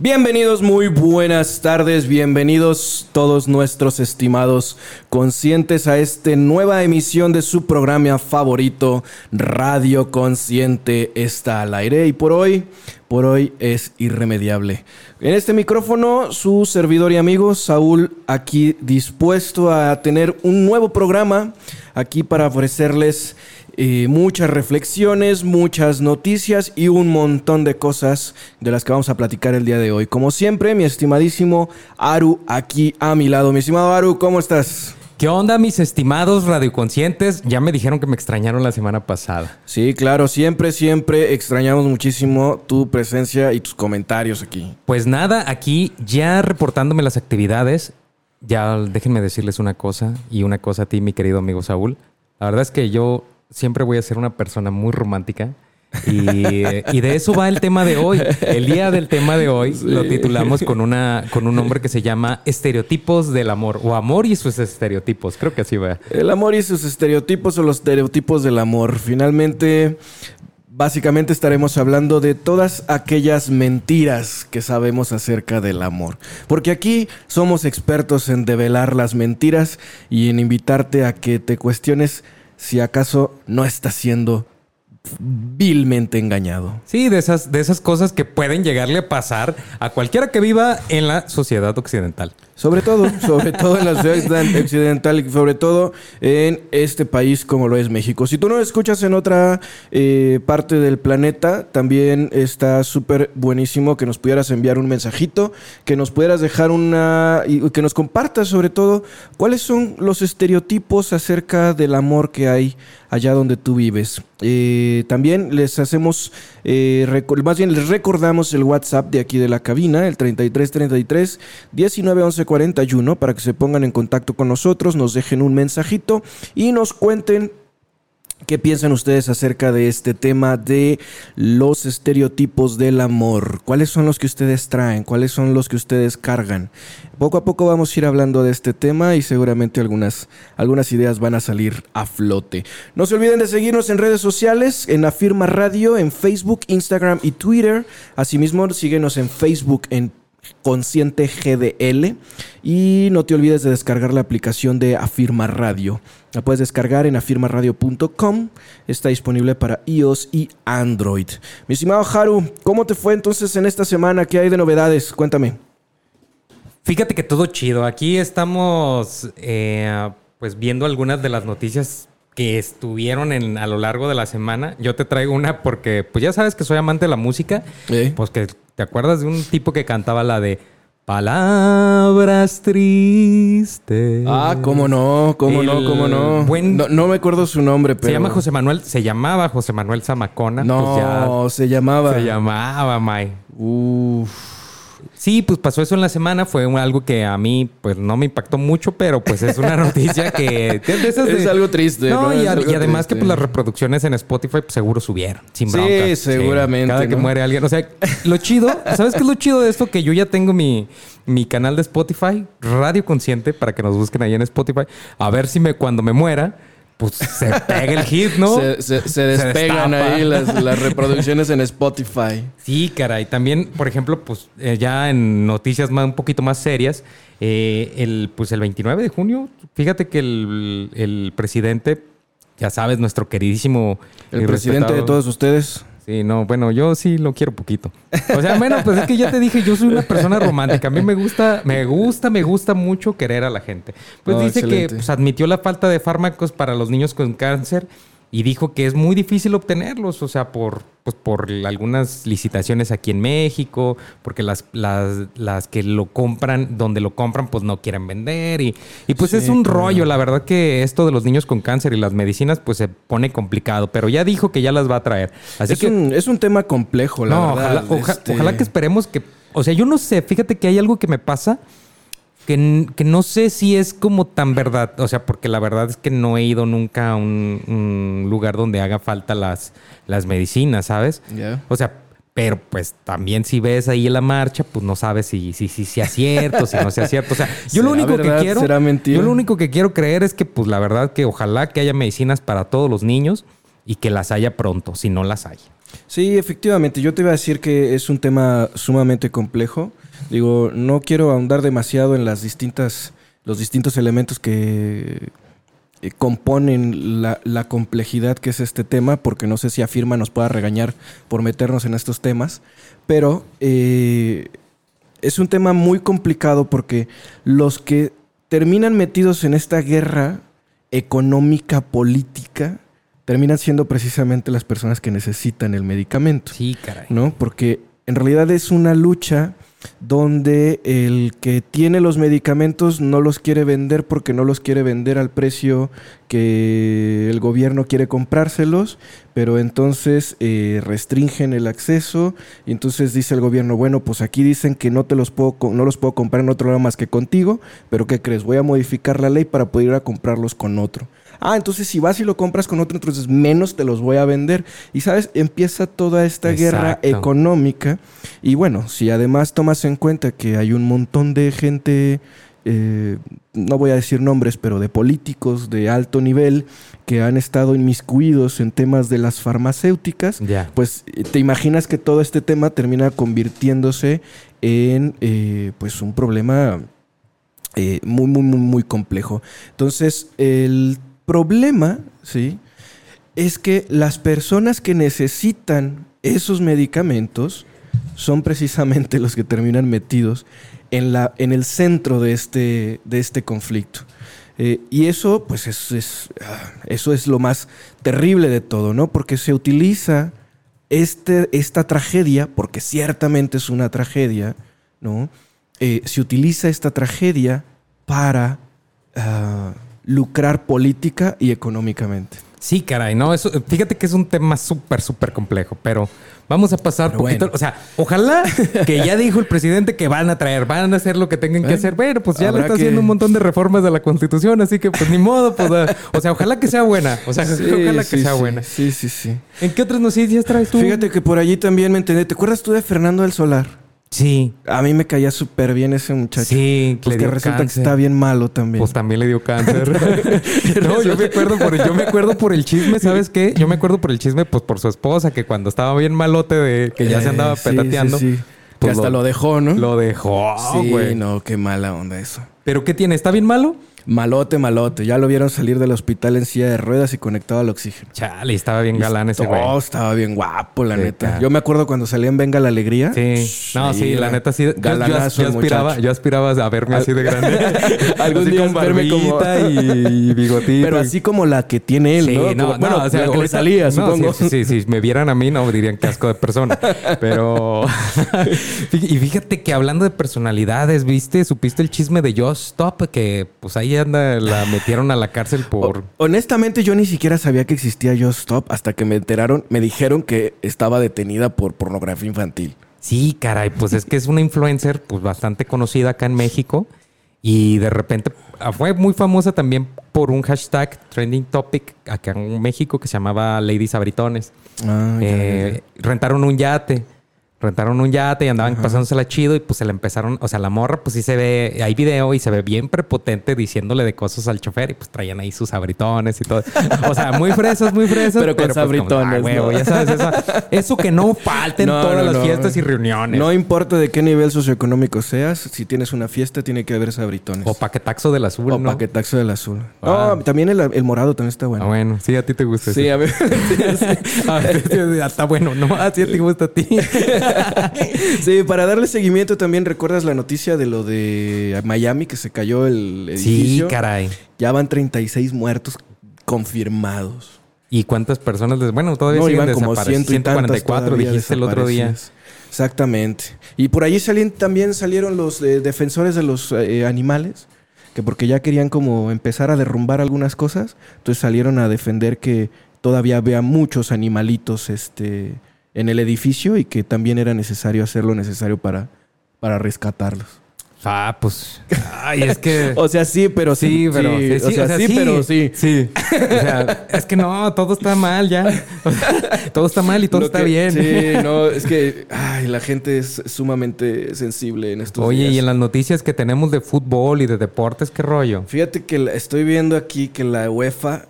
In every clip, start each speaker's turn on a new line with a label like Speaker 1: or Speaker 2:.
Speaker 1: Bienvenidos, muy buenas tardes, bienvenidos todos nuestros estimados conscientes a esta nueva emisión de su programa favorito, Radio Consciente está al aire y por hoy, por hoy es irremediable. En este micrófono, su servidor y amigo Saúl, aquí dispuesto a tener un nuevo programa, aquí para ofrecerles eh, muchas reflexiones, muchas noticias y un montón de cosas de las que vamos a platicar el día de hoy. Como siempre, mi estimadísimo Aru aquí a mi lado. Mi estimado Aru, ¿cómo estás?
Speaker 2: ¿Qué onda, mis estimados radioconscientes? Ya me dijeron que me extrañaron la semana pasada.
Speaker 1: Sí, claro, siempre, siempre extrañamos muchísimo tu presencia y tus comentarios aquí.
Speaker 2: Pues nada, aquí ya reportándome las actividades, ya déjenme decirles una cosa y una cosa a ti, mi querido amigo Saúl. La verdad es que yo siempre voy a ser una persona muy romántica. Y, de eso va el tema de hoy. El día del tema de hoy lo titulamos con, una, con un nombre que se llama Estereotipos del Amor o Amor y sus estereotipos. Creo que así va.
Speaker 1: El amor y sus estereotipos o los estereotipos del amor. Finalmente, básicamente estaremos hablando de todas aquellas mentiras que sabemos acerca del amor. Porque aquí somos expertos en develar las mentiras y en invitarte a que te cuestiones si acaso no está siendo vilmente engañado.
Speaker 2: Sí, de esas, de esas cosas que pueden llegarle a pasar a cualquiera que viva en la sociedad occidental.
Speaker 1: Sobre todo, sobre todo en la sociedad occidental y sobre todo en este país como lo es México. Si tú no escuchas en otra eh, parte del planeta, también está súper buenísimo que nos pudieras enviar un mensajito, que nos pudieras dejar una... y que nos compartas sobre todo cuáles son los estereotipos acerca del amor que hay allá donde tú vives. Eh, también les hacemos, eh, más bien les recordamos el WhatsApp de aquí de la cabina, el 3333 191141, para que se pongan en contacto con nosotros, nos dejen un mensajito y nos cuenten ¿Qué piensan ustedes acerca de este tema de los estereotipos del amor? ¿Cuáles son los que ustedes traen? ¿Cuáles son los que ustedes cargan? Poco a poco vamos a ir hablando de este tema y seguramente algunas, algunas ideas van a salir a flote. No se olviden de seguirnos en redes sociales, en Afirma Radio, en Facebook, Instagram y Twitter. Asimismo, síguenos en Facebook en Consciente GDL. Y no te olvides de descargar la aplicación de Afirma Radio. La puedes descargar en afirmaradio.com. Está disponible para iOS y Android. Mi estimado Haru, ¿cómo te fue entonces en esta semana? ¿Qué hay de novedades? Cuéntame.
Speaker 2: Fíjate que todo chido. Aquí estamos eh, pues viendo algunas de las noticias que estuvieron en, a lo largo de la semana. Yo te traigo una porque, pues ya sabes que soy amante de la música. Pues que te acuerdas de un tipo que cantaba la de Palabras tristes.
Speaker 1: Ah, cómo no, cómo no, cómo no. no. me acuerdo su nombre, pero.
Speaker 2: Se llama José Manuel, se llamaba José Manuel Zamacona.
Speaker 1: No, pues se llamaba.
Speaker 2: Se llamaba, May. Uf. Sí, pues pasó eso en la semana. Fue algo que a mí, pues no me impactó mucho, pero pues es una noticia que.
Speaker 1: es algo triste.
Speaker 2: No, y, además que pues, las reproducciones en Spotify pues, seguro subieron. Sin bronca.
Speaker 1: Sí, seguramente.
Speaker 2: Cada que muere alguien. O sea, lo chido, ¿sabes qué es lo chido de esto? Que yo ya tengo mi, mi canal de Spotify, Radio Consciente, para que nos busquen ahí en Spotify. A ver si me cuando me muera pues se pega el hit, ¿no?
Speaker 1: Se, despegan ahí las, reproducciones en Spotify.
Speaker 2: Sí, caray. También, por ejemplo, pues eh, ya en noticias más, un poquito más serias, eh, el, pues el 29 de junio, fíjate que el, presidente, ya sabes, nuestro queridísimo...
Speaker 1: El presidente de todos ustedes.
Speaker 2: Sí, no, bueno, yo sí lo quiero poquito. O sea, bueno, pues es que ya te dije, yo soy una persona romántica. A mí me gusta, me gusta, me gusta mucho querer a la gente. Pues dice que pues, admitió la falta de fármacos para los niños con cáncer y dijo que es muy difícil obtenerlos, o sea, por, pues, por algunas licitaciones aquí en México, porque las, las, las, que lo compran, donde lo compran, pues no quieren vender. Y, y pues es un rollo, la verdad que esto de los niños con cáncer y las medicinas, pues se pone complicado, pero ya dijo que ya las va a traer. Así
Speaker 1: es
Speaker 2: que
Speaker 1: un, es un tema complejo, la verdad.
Speaker 2: Ojalá, este ojalá que esperemos que, o sea, yo no sé, fíjate que hay algo que me pasa que, que, no sé si es como tan verdad, o sea, porque la verdad es que no he ido nunca a un, lugar donde haga falta las, las medicinas, ¿sabes? O sea, pero pues también si ves ahí la marcha, pues no sabes si, si, si sea cierto, si no sea cierto. O sea, yo lo único que quiero. Yo lo único que quiero creer es que, pues la verdad, que ojalá que haya medicinas para todos los niños y que las haya pronto, si no las hay.
Speaker 1: Sí, efectivamente. Yo te iba a decir que es un tema sumamente complejo. Digo, no quiero ahondar demasiado en las distintas, los distintos elementos que eh, componen la, complejidad que es este tema, porque no sé si afirma nos pueda regañar por meternos en estos temas, pero eh, es un tema muy complicado porque los que terminan metidos en esta guerra económica, política, terminan siendo precisamente las personas que necesitan el medicamento.
Speaker 2: Sí, caray.
Speaker 1: ¿No? Porque en realidad es una lucha donde el que tiene los medicamentos no los quiere vender porque no los quiere vender al precio que el gobierno quiere comprárselos, pero entonces eh, restringen el acceso y entonces dice el gobierno, bueno, pues aquí dicen que no te los puedo no los puedo comprar en otro lado más que contigo, pero ¿qué crees? Voy a modificar la ley para poder ir a comprarlos con otro. Ah, entonces si vas y lo compras con otro, entonces menos te los voy a vender. Y sabes, empieza toda esta guerra económica. Y bueno, si además tomas en cuenta que hay un montón de gente, eh, no voy a decir nombres, pero de políticos de alto nivel que han estado inmiscuidos en temas de las farmacéuticas, pues eh, te imaginas que todo este tema termina convirtiéndose en eh, pues un problema muy, muy, muy, muy complejo. Entonces, el problema, ¿sí? Es que las personas que necesitan esos medicamentos son precisamente los que terminan metidos en, la, en el centro de este, de este conflicto. Eh, y eso, pues, es, ah, eso es lo más terrible de todo, ¿no? Porque se utiliza este, esta tragedia, porque ciertamente es una tragedia, ¿no? Eh, se utiliza esta tragedia para ah, lucrar política y económicamente.
Speaker 2: Sí, caray, no, eso, fíjate que es un tema súper, súper complejo, pero vamos a pasar poquito. O sea, ojalá que ya dijo el presidente que van a traer, van a hacer lo que tengan que hacer. Bueno, pues ya le está haciendo un montón de reformas de la constitución, así que pues ni modo, pues, o sea, ojalá que sea buena. O sea, ojalá que sea buena.
Speaker 1: Sí, sí, sí.
Speaker 2: ¿En qué otras noticias traes tú?
Speaker 1: Fíjate que por allí también me entendí. ¿Te acuerdas tú de Fernando del Solar?
Speaker 2: Sí.
Speaker 1: A mí me caía súper bien ese muchacho.
Speaker 2: Sí,
Speaker 1: pues que resulta que está bien malo también.
Speaker 2: Pues también le dio cáncer. no, yo me acuerdo por, yo me acuerdo por el chisme, ¿sabes qué? Yo me acuerdo por el chisme, pues por su esposa, que cuando estaba bien malote de que ya se andaba eh, petateando. Sí,
Speaker 1: pues que hasta lo, dejó, ¿no?
Speaker 2: Lo dejó, güey.
Speaker 1: no, qué mala onda eso.
Speaker 2: ¿Pero qué tiene? ¿Está bien malo?
Speaker 1: Malote, malote. Ya lo vieron salir del hospital en silla de ruedas y conectado al oxígeno.
Speaker 2: Chale, estaba bien galán ese güey.
Speaker 1: Oh, estaba bien guapo, la neta. Yo me acuerdo cuando salía en Venga la Alegría.
Speaker 2: Sí. no, sí, la neta sí. Galanazo yo, aspiraba, yo aspiraba a verme así de grande.
Speaker 1: Algún día verme como... y bigotito. Pero así como la que tiene él, ¿no? no bueno, o sea, la que le salía, supongo.
Speaker 2: Sí, sí, sí, me vieran a mí, no dirían que asco de persona. Pero... y fíjate que hablando de personalidades, ¿viste? ¿Supiste el chisme de Josh Stop? Que pues ahí anda, la metieron a la cárcel por.
Speaker 1: honestamente, yo ni siquiera sabía que existía Just Stop hasta que me enteraron, me dijeron que estaba detenida por pornografía infantil.
Speaker 2: Sí, caray, pues es que es una influencer pues bastante conocida acá en México y de repente ah, fue muy famosa también por un hashtag trending topic acá en México que se llamaba Ladies Abritones. Ah, eh, rentaron un yate rentaron un yate y andaban pasándosela chido y pues se le empezaron, o sea, la morra pues sí se ve, hay video y se ve bien prepotente diciéndole de cosas al chofer y pues traían ahí sus abritones y todo. O sea, muy fresas, muy fresas.
Speaker 1: Pero con pues, abritones.
Speaker 2: ya sabes, eso, eso, que no falte en todas las fiestas y reuniones.
Speaker 1: No importa de qué nivel socioeconómico seas, si tienes una fiesta tiene que haber sabritones.
Speaker 2: O paquetaxo del azul,
Speaker 1: O paquetaxo del azul. Ah. también el, morado también está bueno.
Speaker 2: Ah, bueno. Sí, a ti te gusta.
Speaker 1: Sí, a ver.
Speaker 2: está bueno. No, así te gusta a ti.
Speaker 1: sí, para darle seguimiento también recuerdas la noticia de lo de Miami que se cayó el edificio.
Speaker 2: Sí, caray.
Speaker 1: Ya van 36 muertos confirmados.
Speaker 2: ¿Y cuántas personas? Les... Bueno, todavía
Speaker 1: no, iban como 144,
Speaker 2: dijiste el otro día.
Speaker 1: Exactamente. Y por allí salían, también salieron los eh, defensores de los eh, animales, que porque ya querían como empezar a derrumbar algunas cosas, entonces salieron a defender que todavía había muchos animalitos este, en el edificio y que también era necesario hacer lo necesario para, para rescatarlos.
Speaker 2: Ah, pues. Ay, es que.
Speaker 1: o sea, sí, pero sí.
Speaker 2: pero.
Speaker 1: sí, o, sea, sí, pero sí.
Speaker 2: Sí. O sea, es que no, todo está mal ya. todo está mal y todo está bien.
Speaker 1: Sí, no, es que. Ay, la gente es sumamente sensible en estos
Speaker 2: Oye, y en las noticias que tenemos de fútbol y de deportes, ¿qué rollo?
Speaker 1: Fíjate que estoy viendo aquí que la UEFA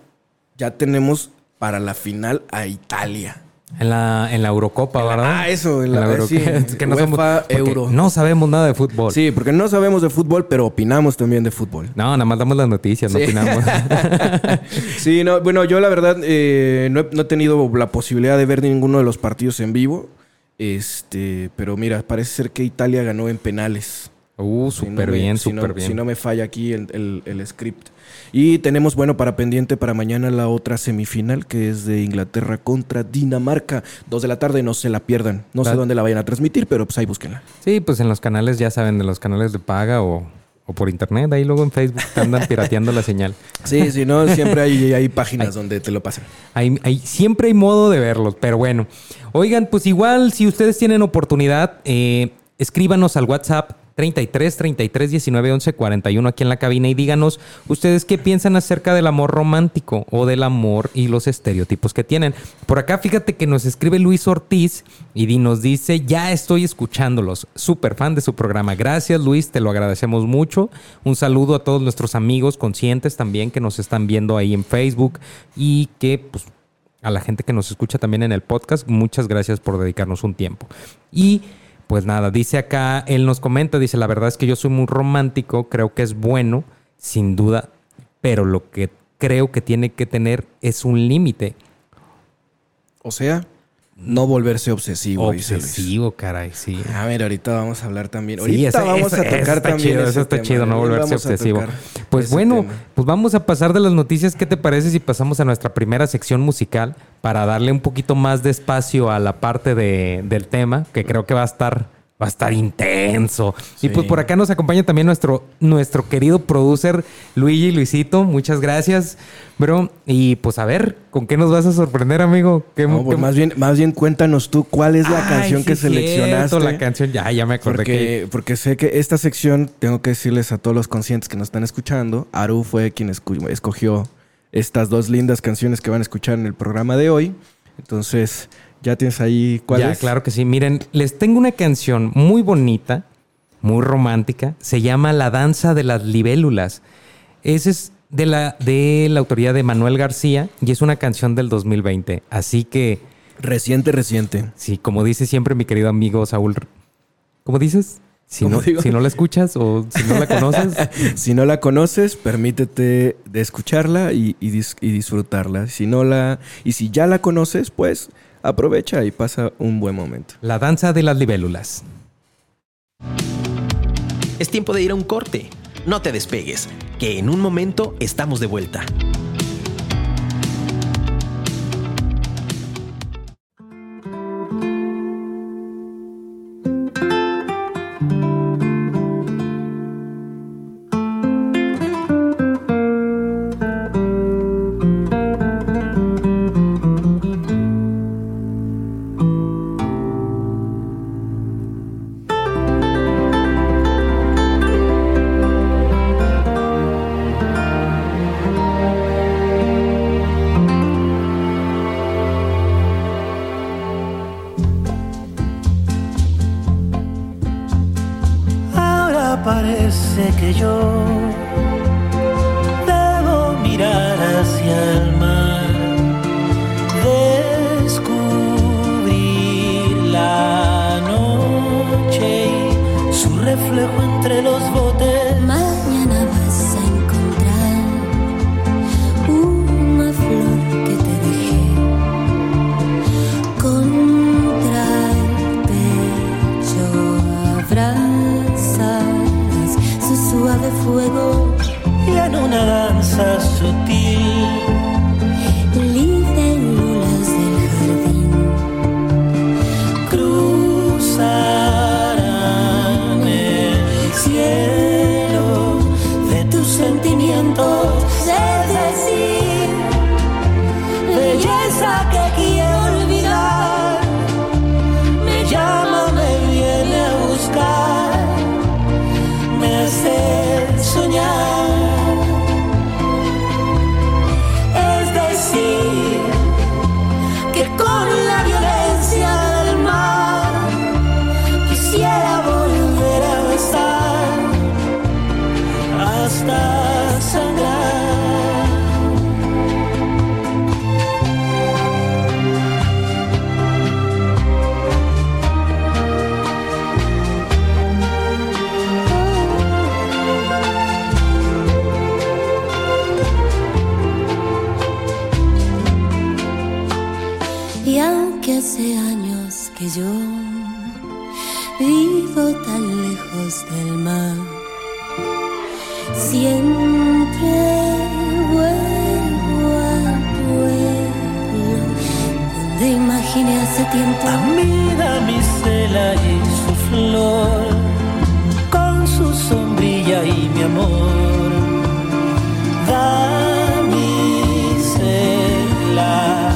Speaker 1: ya tenemos para la final a Italia.
Speaker 2: En la, en la Eurocopa, ¿verdad?
Speaker 1: Ah, eso, en la, Eurocopa.
Speaker 2: que no UEFA Euro. No sabemos nada de fútbol.
Speaker 1: Sí, porque no sabemos de fútbol, pero opinamos también de fútbol.
Speaker 2: No, nada más damos las noticias, no opinamos.
Speaker 1: sí, no, bueno, yo la verdad eh, no, he, tenido la posibilidad de ver ninguno de los partidos en vivo. Este, pero mira, parece ser que Italia ganó en penales.
Speaker 2: Uh, súper bien, súper bien.
Speaker 1: Si no me falla aquí el, el script. Y tenemos, bueno, para pendiente para mañana la otra semifinal, que es de Inglaterra contra Dinamarca. Dos de la tarde, no se la pierdan. No sé dónde la vayan a transmitir, pero pues ahí búsquenla.
Speaker 2: Sí, pues en los canales, ya saben, de los canales de paga o, por internet, ahí luego en Facebook te andan pirateando la señal.
Speaker 1: Sí, sí, no, siempre hay, hay páginas donde te lo pasan.
Speaker 2: Hay, hay, siempre hay modo de verlos, pero bueno. Oigan, pues igual, si ustedes tienen oportunidad, eh, escríbanos al WhatsApp 33 33 19 11 41 aquí en la cabina y díganos ustedes qué piensan acerca del amor romántico o del amor y los estereotipos que tienen. Por acá fíjate que nos escribe Luis Ortiz y nos dice, ya estoy escuchándolos, súper fan de su programa. Gracias Luis, te lo agradecemos mucho. Un saludo a todos nuestros amigos conscientes también que nos están viendo ahí en Facebook y que pues a la gente que nos escucha también en el podcast, muchas gracias por dedicarnos un tiempo. Y pues nada, dice acá, él nos comenta, dice, la verdad es que yo soy muy romántico, creo que es bueno, sin duda, pero lo que creo que tiene que tener es un límite.
Speaker 1: O sea, no volverse obsesivo.
Speaker 2: Obsesivo, caray, sí.
Speaker 1: A ver, ahorita vamos a hablar también. Ahorita vamos a tocar también.
Speaker 2: Chido, eso está chido, no volverse obsesivo. Pues bueno, pues vamos a pasar de las noticias. ¿Qué te parece si pasamos a nuestra primera sección musical para darle un poquito más de espacio a la parte de, del tema, que creo que va a estar Va a estar intenso. Y pues por acá nos acompaña también nuestro, nuestro querido producer Luigi Luisito. Muchas gracias, bro. Y pues a ver, ¿con qué nos vas a sorprender, amigo?
Speaker 1: Pues más, bien, más bien cuéntanos tú cuál es la canción que seleccionaste.
Speaker 2: la canción, ya, ya me acordé.
Speaker 1: Porque, porque sé que esta sección, tengo que decirles a todos los conscientes que nos están escuchando, Aru fue quien escogió estas dos lindas canciones que van a escuchar en el programa de hoy. Entonces, ¿Ya tienes ahí cuál ya,
Speaker 2: claro que sí. Miren, les tengo una canción muy bonita, muy romántica. Se llama La danza de las libélulas. Esa es de la, de la autoría de Manuel García y es una canción del 2020. Así que...
Speaker 1: Reciente, reciente.
Speaker 2: Sí, como dice siempre mi querido amigo Saúl. ¿Cómo dices? Si no, si no la escuchas o si no la conoces.
Speaker 1: si no la conoces, permítete de escucharla y, y, y disfrutarla. Si no la, y si ya la conoces, pues aprovecha y pasa un buen momento.
Speaker 2: La danza de las libélulas.
Speaker 3: Es tiempo de ir a un corte. No te despegues, que en un momento estamos de vuelta.
Speaker 4: hacia el mar, descubrí la noche y su reflejo entre los
Speaker 5: yo vivo tan lejos del mar. Siempre vuelvo al pueblo donde imaginé hace tiempo.
Speaker 4: Amida mi cela y su flor, con su sombrilla y mi amor. Da mi cela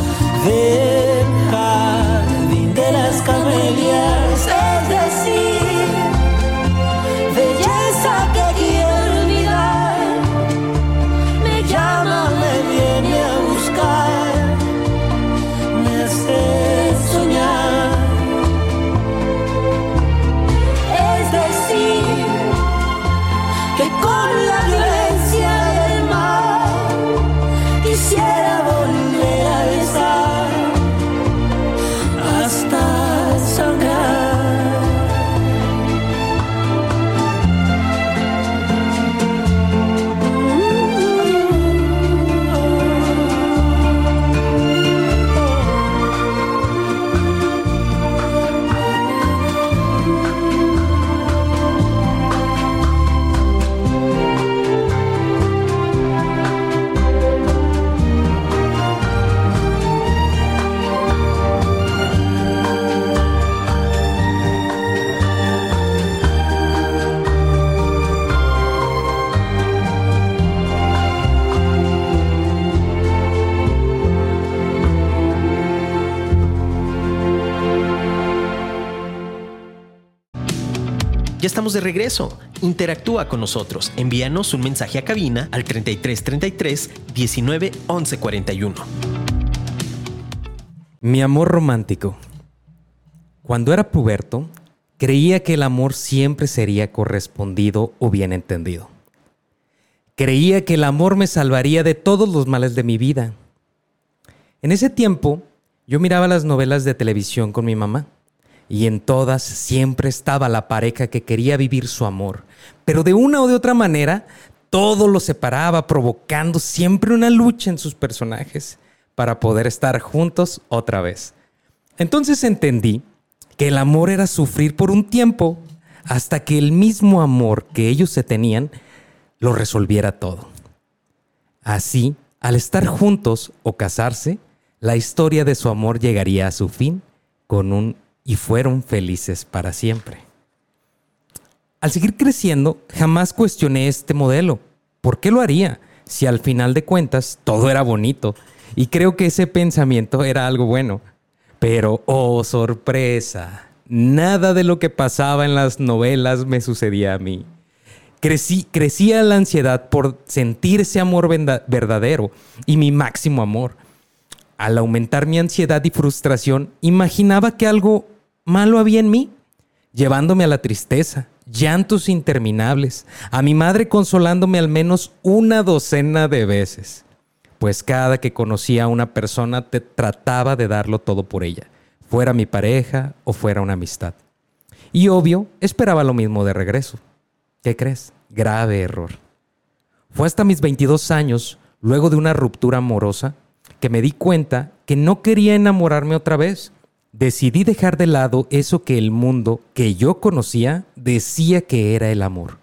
Speaker 3: estamos de regreso. Interactúa con nosotros. Envíanos un mensaje a cabina al 3333 19 11 41.
Speaker 2: Mi amor romántico. Cuando era puberto, creía que el amor siempre sería correspondido o bien entendido. Creía que el amor me salvaría de todos los males de mi vida. En ese tiempo, yo miraba las novelas de televisión con mi mamá y en todas siempre estaba la pareja que quería vivir su amor, pero de una o de otra manera todo lo separaba, provocando siempre una lucha en sus personajes para poder estar juntos otra vez. Entonces entendí que el amor era sufrir por un tiempo hasta que el mismo amor que ellos se tenían lo resolviera todo. Así, al estar juntos o casarse, la historia de su amor llegaría a su fin con un y fueron felices para siempre. Al seguir creciendo, jamás cuestioné este modelo. ¿Por qué lo haría? Si al final de cuentas todo era bonito. Y creo que ese pensamiento era algo bueno. Pero, oh, sorpresa, nada de lo que pasaba en las novelas me sucedía a mí. Crecí, crecía la ansiedad por sentir ese amor verdadero y mi máximo amor. Al aumentar mi ansiedad y frustración, imaginaba que algo malo había en mí, llevándome a la tristeza, llantos interminables, a mi madre consolándome al menos una docena de veces, pues cada que conocía a una persona te trataba de darlo todo por ella, fuera mi pareja o fuera una amistad. Y obvio, esperaba lo mismo de regreso. ¿Qué crees? Grave error. Fue hasta mis 22 años, luego de una ruptura amorosa, que me di cuenta que no quería enamorarme otra vez. Decidí dejar de lado eso que el mundo que yo conocía decía que era el amor.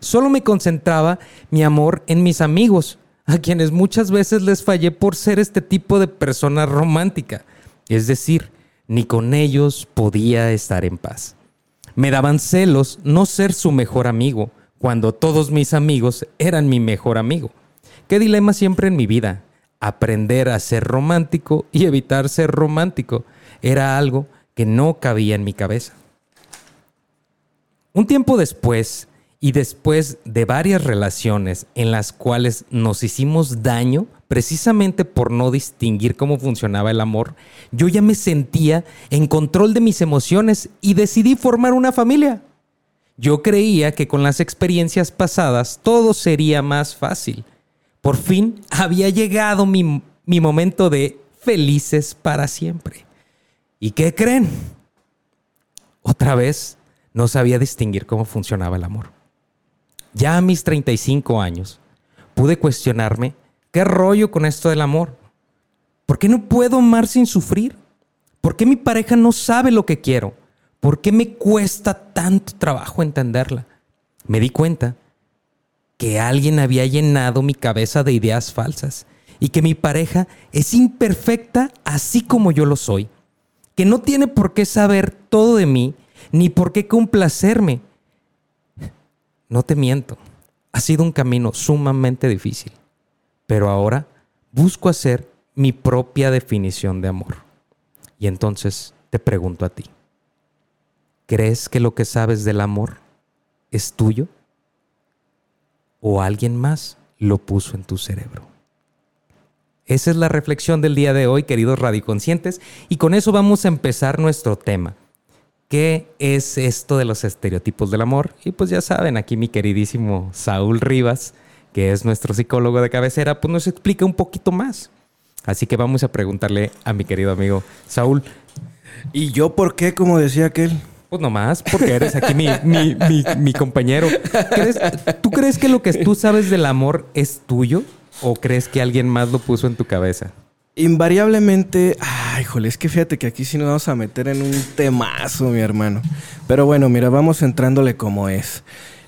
Speaker 2: Solo me concentraba mi amor en mis amigos, a quienes muchas veces les fallé por ser este tipo de persona romántica. Es decir, ni con ellos podía estar en paz. Me daban celos no ser su mejor amigo, cuando todos mis amigos eran mi mejor amigo. Qué dilema siempre en mi vida. Aprender a ser romántico y evitar ser romántico era algo que no cabía en mi cabeza. Un tiempo después, y después de varias relaciones en las cuales nos hicimos daño precisamente por no distinguir cómo funcionaba el amor, yo ya me sentía en control de mis emociones y decidí formar una familia. Yo creía que con las experiencias pasadas todo sería más fácil. Por fin había llegado mi, mi momento de felices para siempre. ¿Y qué creen? Otra vez no sabía distinguir cómo funcionaba el amor. Ya a mis 35 años pude cuestionarme qué rollo con esto del amor. ¿Por qué no puedo amar sin sufrir? ¿Por qué mi pareja no sabe lo que quiero? ¿Por qué me cuesta tanto trabajo entenderla? Me di cuenta que alguien había llenado mi cabeza de ideas falsas y que mi pareja es imperfecta así como yo lo soy, que no tiene por qué saber todo de mí ni por qué complacerme. No te miento, ha sido un camino sumamente difícil, pero ahora busco hacer mi propia definición de amor. Y entonces te pregunto a ti, ¿crees que lo que sabes del amor es tuyo? ¿O alguien más lo puso en tu cerebro? Esa es la reflexión del día de hoy, queridos radiconscientes, y con eso vamos a empezar nuestro tema. ¿Qué es esto de los estereotipos del amor? Y pues ya saben, aquí mi queridísimo Saúl Rivas, que es nuestro psicólogo de cabecera, pues nos explica un poquito más. Así que vamos a preguntarle a mi querido amigo Saúl.
Speaker 1: ¿Y yo por qué, como decía aquel?
Speaker 2: Pues nomás, porque eres aquí mi, mi, mi, mi compañero. ¿Crees- ¿Tú crees que lo que tú sabes del amor es tuyo? ¿O crees que alguien más lo puso en tu cabeza?
Speaker 1: Invariablemente, ay, híjole, es que fíjate que aquí sí nos vamos a meter en un temazo, mi hermano. Pero bueno, mira, vamos entrándole como es.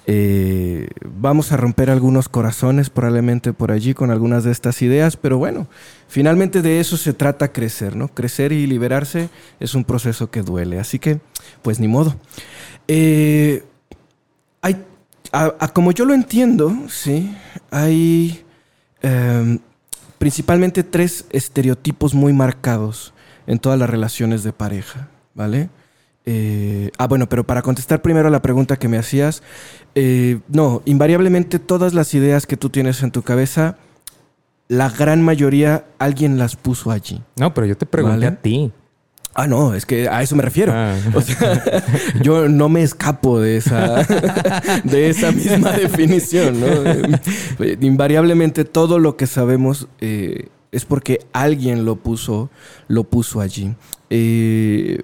Speaker 1: Eh, vamos a romper algunos corazones probablemente por allí con algunas de estas ideas, pero bueno, finalmente de eso se trata crecer, ¿no? Crecer y liberarse es un proceso que duele, así que, pues ni modo. Eh, hay, como yo lo entiendo, sí, hay em, principalmente tres estereotipos muy marcados en todas las relaciones de pareja, ¿vale? Eh, ah, bueno, pero para contestar primero a la pregunta que me hacías, eh, no, invariablemente todas las ideas que tú tienes en tu cabeza, la gran mayoría alguien las puso allí.
Speaker 2: No, pero yo te pregunté
Speaker 1: Vale.
Speaker 2: a ti.
Speaker 1: Ah, no, es que a eso me refiero.
Speaker 2: Ah.
Speaker 1: O sea, yo no me escapo de esa, de esa misma definición, ¿no? Eh, Invariablemente todo lo que sabemos eh, es porque alguien lo puso, lo puso allí. Eh,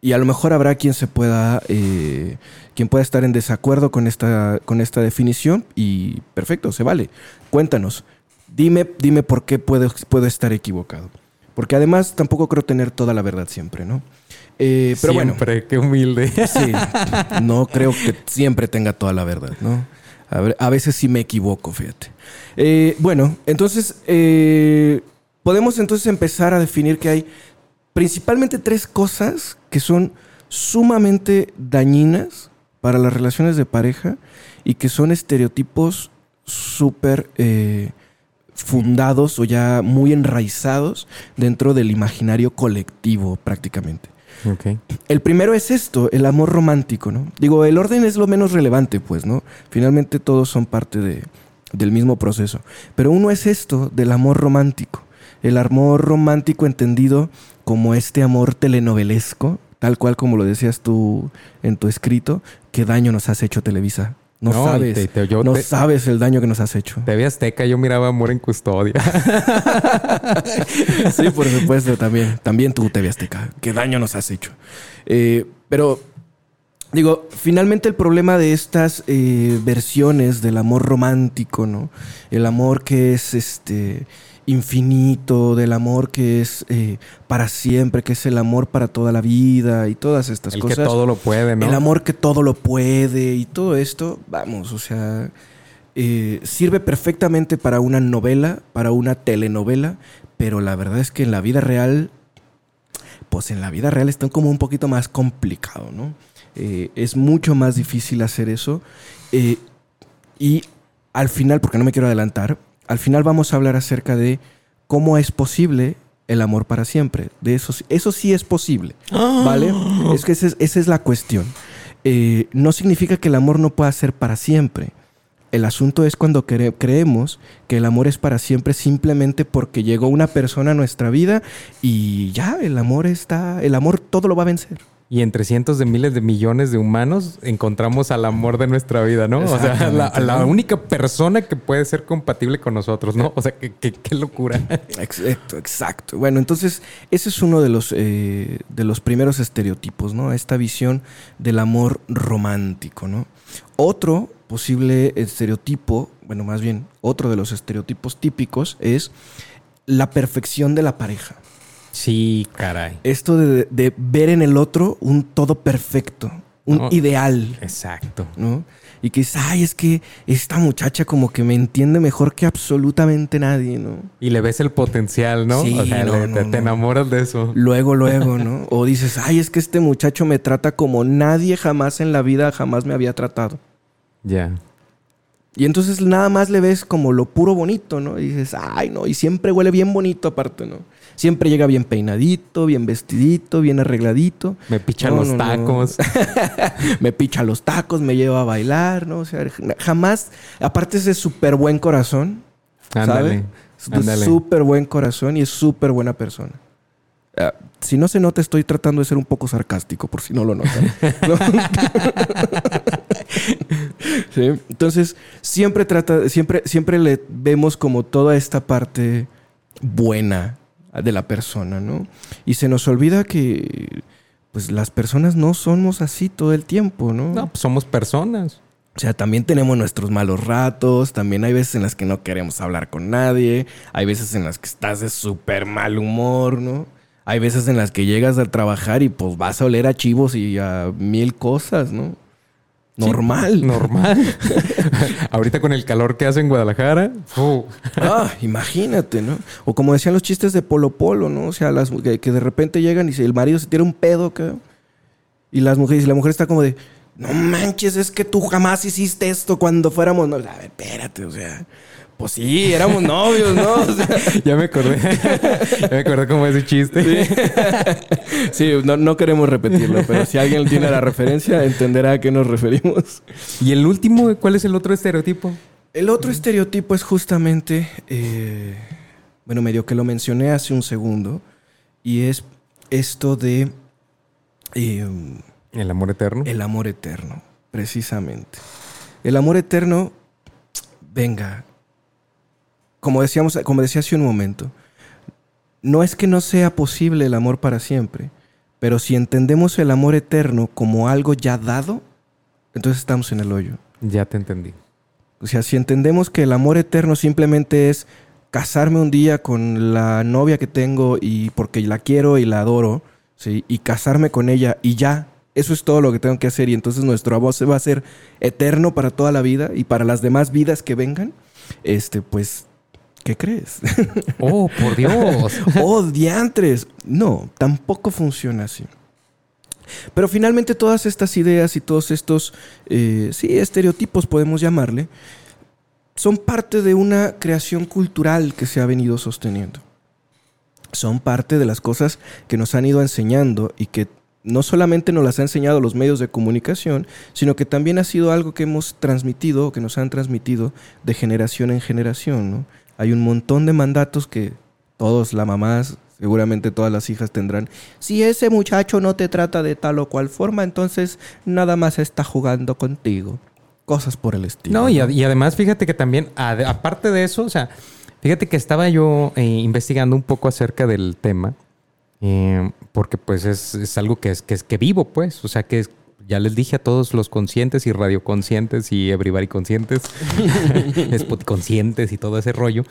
Speaker 1: y a lo mejor habrá quien se pueda, eh, quien pueda estar en desacuerdo con esta, con esta definición y perfecto, se vale. Cuéntanos, dime, dime por qué puedo, puedo estar equivocado. Porque además tampoco creo tener toda la verdad siempre, ¿no? Eh, pero bueno,
Speaker 2: Siempre, qué humilde.
Speaker 1: sí, no creo que siempre tenga toda la verdad, ¿no? A, ver, a veces sí me equivoco, fíjate. Eh, bueno, entonces eh, podemos entonces empezar a definir que hay principalmente tres cosas que son sumamente dañinas para las relaciones de pareja y que son estereotipos súper eh, fundados o ya muy enraizados dentro del imaginario colectivo prácticamente. El primero es esto, el amor romántico, ¿no? Digo, el orden es lo menos relevante, pues, ¿no? Finalmente todos son parte de- del mismo proceso. Pero uno es esto, del amor romántico. El amor romántico entendido como este amor telenovelesco, tal cual como lo decías tú en tu escrito, qué daño nos has hecho Televisa. No, sabes,
Speaker 2: te- te- yo
Speaker 1: no
Speaker 2: te-
Speaker 1: sabes el daño que nos has hecho.
Speaker 2: TV Azteca, yo miraba Amor en Custodia.
Speaker 1: Sí, por supuesto, también. También tú, TV Azteca. ¿Qué daño nos has hecho? Eh, pero, digo, finalmente el problema de estas eh, versiones del amor romántico, ¿no? El amor que es este infinito, del amor que es eh, para siempre, que es el amor para toda la vida y todas estas
Speaker 2: El
Speaker 1: cosas.
Speaker 2: que todo lo puede, ¿no?
Speaker 1: El amor que todo lo puede y todo esto, vamos, o sea, eh, sirve perfectamente para una novela, para una telenovela, pero la verdad es que en la vida real, pues en la vida real está como un poquito más complicado, ¿no? Eh, es mucho más difícil hacer eso. y al final, porque no me quiero adelantar, al final vamos a hablar acerca de cómo es posible el amor para siempre. De eso, sí- eso sí es posible, ¿vale? Es que esa es, esa es la cuestión. Eh, no significa que el amor no pueda ser para siempre. El asunto es cuando cre- creemos que el amor es para siempre simplemente porque llegó una persona a nuestra vida y ya, el amor está, el amor todo lo va a vencer.
Speaker 2: Y entre cientos de miles de millones de humanos encontramos al amor de nuestra vida, ¿no? O sea, la, la única persona que puede ser compatible con nosotros, ¿no? O sea, qué, qué- qué locura.
Speaker 1: Exacto, exacto. Bueno, entonces ese es uno de los, eh, de los primeros estereotipos, ¿no? Esta visión del amor romántico, ¿no? Otro posible estereotipo, bueno, más bien otro de los estereotipos típicos es la perfección de la pareja.
Speaker 2: Sí, caray.
Speaker 1: Esto de, de ver en el otro un todo perfecto, un
Speaker 2: No.
Speaker 1: ideal,
Speaker 2: Exacto.
Speaker 1: ¿no? Y que dices, ay, es que esta muchacha como que me entiende mejor que absolutamente nadie, ¿no?
Speaker 2: Y le ves el potencial, ¿no?
Speaker 1: Sí,
Speaker 2: o sea,
Speaker 1: no,
Speaker 2: le-
Speaker 1: no,
Speaker 2: te,
Speaker 1: no.
Speaker 2: te enamoras de eso.
Speaker 1: Luego, luego, ¿no? O dices, ay, es que este muchacho me trata como nadie jamás en la vida jamás me había tratado.
Speaker 2: Ya.
Speaker 1: Y entonces nada más le ves como lo puro bonito, ¿no? Y dices, ay, no, y siempre huele bien bonito aparte, ¿no? Siempre llega bien peinadito, bien vestidito, bien arregladito.
Speaker 2: Me pichan
Speaker 1: No,
Speaker 2: los
Speaker 1: no, no.
Speaker 2: tacos.
Speaker 1: me picha los tacos, me lleva a bailar, ¿no? O sea, jamás, aparte es de súper buen corazón,
Speaker 2: Ándale.
Speaker 1: ¿sabes? Es de
Speaker 2: Ándale.
Speaker 1: súper buen corazón y es súper buena persona. Ah, si no se nota, estoy tratando de ser un poco sarcástico, por si no lo notan. Entonces, siempre trata, siempre, siempre le vemos como toda esta parte buena de la persona, ¿no? Y se nos olvida que pues las personas no somos así todo el tiempo, ¿no?
Speaker 2: No, pues somos personas.
Speaker 1: O sea, también tenemos nuestros malos ratos, también hay veces en las que no queremos hablar con nadie, hay veces en las que estás de súper mal humor, ¿no? Hay veces en las que llegas a trabajar y pues vas a oler a chivos y a mil cosas, ¿no? Normal.
Speaker 2: Normal. Ahorita con el calor que hace en Guadalajara.
Speaker 1: Ah, imagínate, ¿no? O como decían los chistes de Polo Polo, ¿no? O sea, las que, que de repente llegan y se- el marido se tira un pedo acá. Y las mujeres, y la mujer está como de, no manches, es que tú jamás hiciste esto cuando fuéramos novios. A ver, espérate, o sea, pues sí, éramos novios, ¿no? O sea,
Speaker 2: Ya me acordé. ya me acordé cómo es ese chiste.
Speaker 1: sí, no, no queremos repetirlo, pero si alguien tiene la referencia, entenderá a qué nos referimos.
Speaker 2: Y el último, ¿cuál es el otro estereotipo?
Speaker 1: El otro estereotipo es justamente, eh, bueno, medio que lo mencioné hace un segundo, y es esto de eh,
Speaker 2: El amor eterno.
Speaker 1: el amor eterno, precisamente. El amor eterno, venga, como decíamos, como decía hace un momento, no es que no sea posible el amor para siempre, pero si entendemos el amor eterno como algo ya dado, entonces estamos en el hoyo.
Speaker 2: Ya te entendí.
Speaker 1: O sea, si entendemos que el amor eterno simplemente es casarme un día con la novia que tengo y porque la quiero y la adoro, ¿sí? y casarme con ella y ya, eso es todo lo que tengo que hacer y entonces nuestro amor se va a ser eterno para toda la vida y para las demás vidas que vengan, este, pues, ¿qué crees?
Speaker 2: Oh, por Dios.
Speaker 1: ¡Oh, diantres! No, tampoco funciona así. Pero finalmente todas estas ideas y todos estos, eh, sí, estereotipos podemos llamarle, son parte de una creación cultural que se ha venido sosteniendo. Son parte de las cosas que nos han ido enseñando y que no solamente nos las han enseñado los medios de comunicación, sino que también ha sido algo que hemos transmitido o que nos han transmitido de generación en generación. ¿no? Hay un montón de mandatos que todos, las mamás, seguramente todas las hijas tendrán. Si ese muchacho no te trata de tal o cual forma, entonces nada más está jugando contigo. Cosas por el estilo.
Speaker 2: No, y, a- y además fíjate que también, aparte de eso, o sea, fíjate que estaba yo eh, investigando un poco acerca del tema, eh, porque pues es, es algo que es, que es que vivo, pues, o sea, que es- ya les dije a todos los conscientes y radioconscientes y everybody conscientes, spot conscientes y todo ese rollo,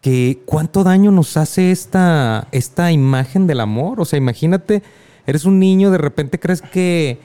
Speaker 2: que cuánto daño nos hace esta, esta imagen del amor. O sea, imagínate, eres un niño, de repente crees que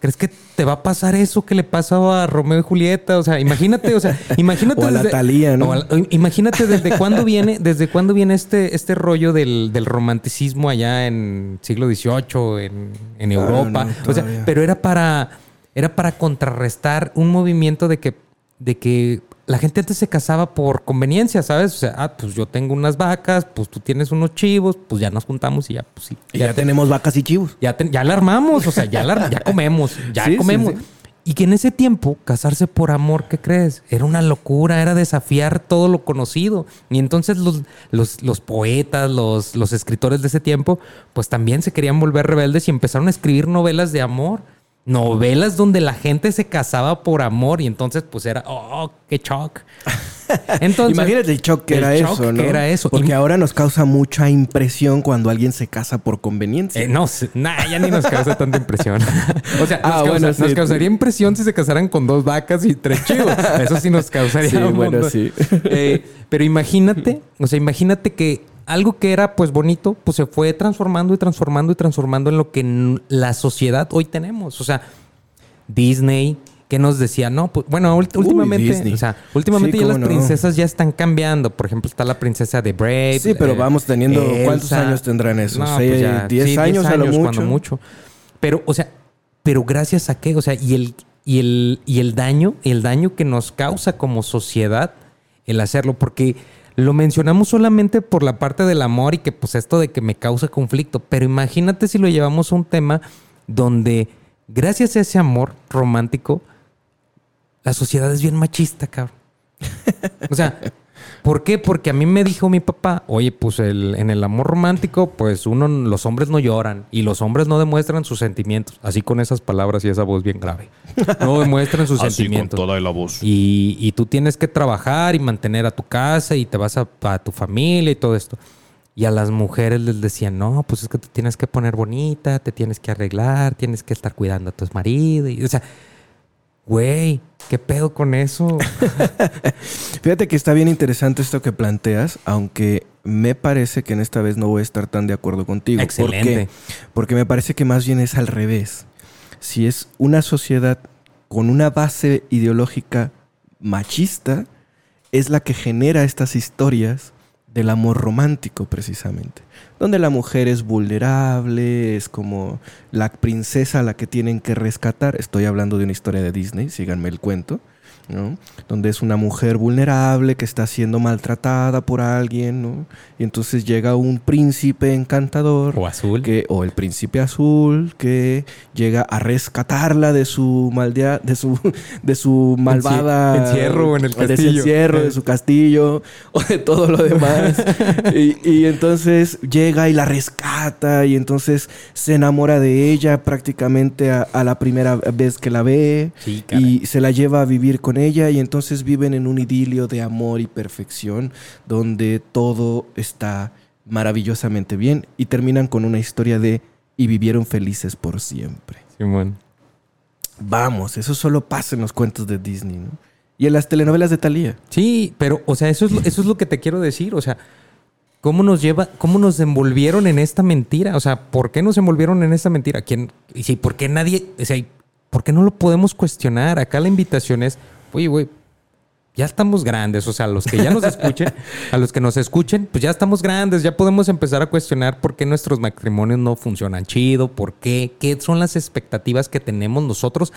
Speaker 2: crees que te va a pasar eso que le pasaba a Romeo y Julieta. O sea, imagínate, o sea, imagínate.
Speaker 1: O a la
Speaker 2: desde-
Speaker 1: Thalía, ¿no?
Speaker 2: imagínate desde cuándo viene, desde cuándo viene este, este rollo del, del romanticismo allá en siglo XVIII, en, en
Speaker 1: Ah,
Speaker 2: Europa.
Speaker 1: no,
Speaker 2: o sea, pero era para, era para contrarrestar un movimiento de que, de que la gente antes se casaba por conveniencia, ¿sabes? O sea, ah, pues yo tengo unas vacas, pues tú tienes unos chivos, pues ya nos juntamos y ya, pues sí.
Speaker 1: Y ya, tenemos vacas y chivos.
Speaker 2: Ya, te- ya la armamos, o sea, ya, la, ya comemos, ya
Speaker 1: Sí, sí,
Speaker 2: comemos.
Speaker 1: sí.
Speaker 2: Y que en ese tiempo, casarse por amor, ¿qué crees? Era una locura, era desafiar todo lo conocido. Y entonces los, los, los poetas, los, los escritores de ese tiempo, pues también se querían volver rebeldes y empezaron a escribir novelas de amor. Novelas donde la gente se casaba por amor y entonces pues era, oh, qué shock. Entonces,
Speaker 1: Imagínate el shock que
Speaker 2: el
Speaker 1: era
Speaker 2: shock
Speaker 1: eso, ¿no?
Speaker 2: que era eso.
Speaker 1: Porque
Speaker 2: Y-
Speaker 1: ahora nos causa mucha impresión cuando alguien se casa por conveniencia.
Speaker 2: Eh, no, nah, ya ni nos causa tanta impresión. o sea,
Speaker 1: Ah,
Speaker 2: nos, causa-
Speaker 1: bueno, sí.
Speaker 2: nos causaría impresión si se casaran con dos vacas y tres chivos. Eso sí nos causaría
Speaker 1: Sí, bueno, sí.
Speaker 2: Eh, pero imagínate, o sea, imagínate que algo que era pues bonito, pues se fue transformando y transformando y transformando en lo que la sociedad hoy tenemos. O sea, Disney, que nos decía, no, pues bueno, últimamente, o sea, últimamente
Speaker 1: Sí,
Speaker 2: ya las
Speaker 1: no.
Speaker 2: princesas ya están cambiando. Por ejemplo, está la princesa de Brave.
Speaker 1: Sí, pero
Speaker 2: eh,
Speaker 1: vamos teniendo- ¿cuántos años tendrán?
Speaker 2: No,
Speaker 1: Seis,
Speaker 2: pues ya,
Speaker 1: diez
Speaker 2: sí,
Speaker 1: años a lo mucho.
Speaker 2: cuando mucho. Pero, o sea, pero gracias a qué, o sea, y el, y el, y el daño, el daño que nos causa como sociedad el hacerlo, porque lo mencionamos solamente por la parte del amor y que pues esto de que me causa conflicto, pero imagínate si lo llevamos a un tema donde gracias a ese amor romántico, la sociedad es bien machista, cabrón. O sea, ¿por qué? Porque a mí me dijo mi papá, oye, pues el- en el amor romántico, pues uno, los hombres no lloran y los hombres no demuestran sus sentimientos. Así con esas palabras y esa voz bien grave. No demuestran sus sentimientos.
Speaker 6: la voz.
Speaker 2: Y, y tú tienes que trabajar y mantener a tu casa y te vas a, a tu familia y todo esto. Y a las mujeres les decían, no, pues es que te tienes que poner bonita, te tienes que arreglar, tienes que estar cuidando a tu marido. Y, o sea, güey, ¿qué pedo con eso?
Speaker 1: Fíjate que está bien interesante esto que planteas, aunque me parece que en esta vez no voy a estar tan de acuerdo contigo. ¿Por
Speaker 2: Excelente.
Speaker 1: qué? Porque me parece que más bien es al revés. Si es una sociedad con una base ideológica machista, es la que genera estas historias del amor romántico precisamente, donde la mujer es vulnerable, es como la princesa a la que tienen que rescatar. Estoy hablando de una historia de Disney, síganme el cuento. ¿No? Donde es una mujer vulnerable que está siendo maltratada por alguien, ¿no? Y entonces llega un príncipe encantador
Speaker 2: O azul.
Speaker 1: que o el príncipe azul que llega a rescatarla de su maldea, de su de su malvada
Speaker 2: encierro en el
Speaker 1: de su
Speaker 2: castillo.
Speaker 1: encierro, de su castillo o de todo lo demás. y, y entonces llega y la rescata y entonces se enamora de ella prácticamente a, a la primera vez que la ve
Speaker 2: Sí,
Speaker 1: y se la lleva a vivir con ella y entonces viven en un idilio de amor y perfección donde todo está maravillosamente bien y terminan con una historia de y vivieron felices por siempre.
Speaker 2: Simón.
Speaker 1: Vamos, eso solo pasa en los cuentos de Disney, ¿no? Y en las telenovelas de Thalía.
Speaker 2: Sí, pero, o sea, eso es, lo- eso es lo que te quiero decir. O sea, ¿cómo nos lleva, cómo nos envolvieron en esta mentira? O sea, ¿por qué nos envolvieron en esta mentira? ¿Quién, y sí, ¿por qué nadie, o sea, ¿por qué no lo podemos cuestionar? Acá la invitación es, oye, güey, ya estamos grandes. O sea, a los que ya nos escuchen, a los que nos escuchen, pues ya estamos grandes. Ya podemos empezar a cuestionar por qué nuestros matrimonios no funcionan chido, por qué, qué son las expectativas que tenemos nosotros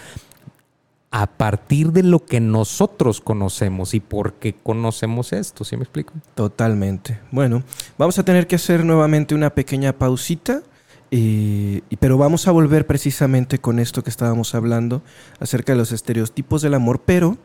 Speaker 2: a partir de lo que nosotros conocemos y por qué conocemos esto, ¿sí me explico?
Speaker 1: Totalmente. Bueno, vamos a tener que hacer nuevamente una pequeña pausita. Eh, pero vamos a volver precisamente con esto que estábamos hablando acerca de los estereotipos del amor. Pero,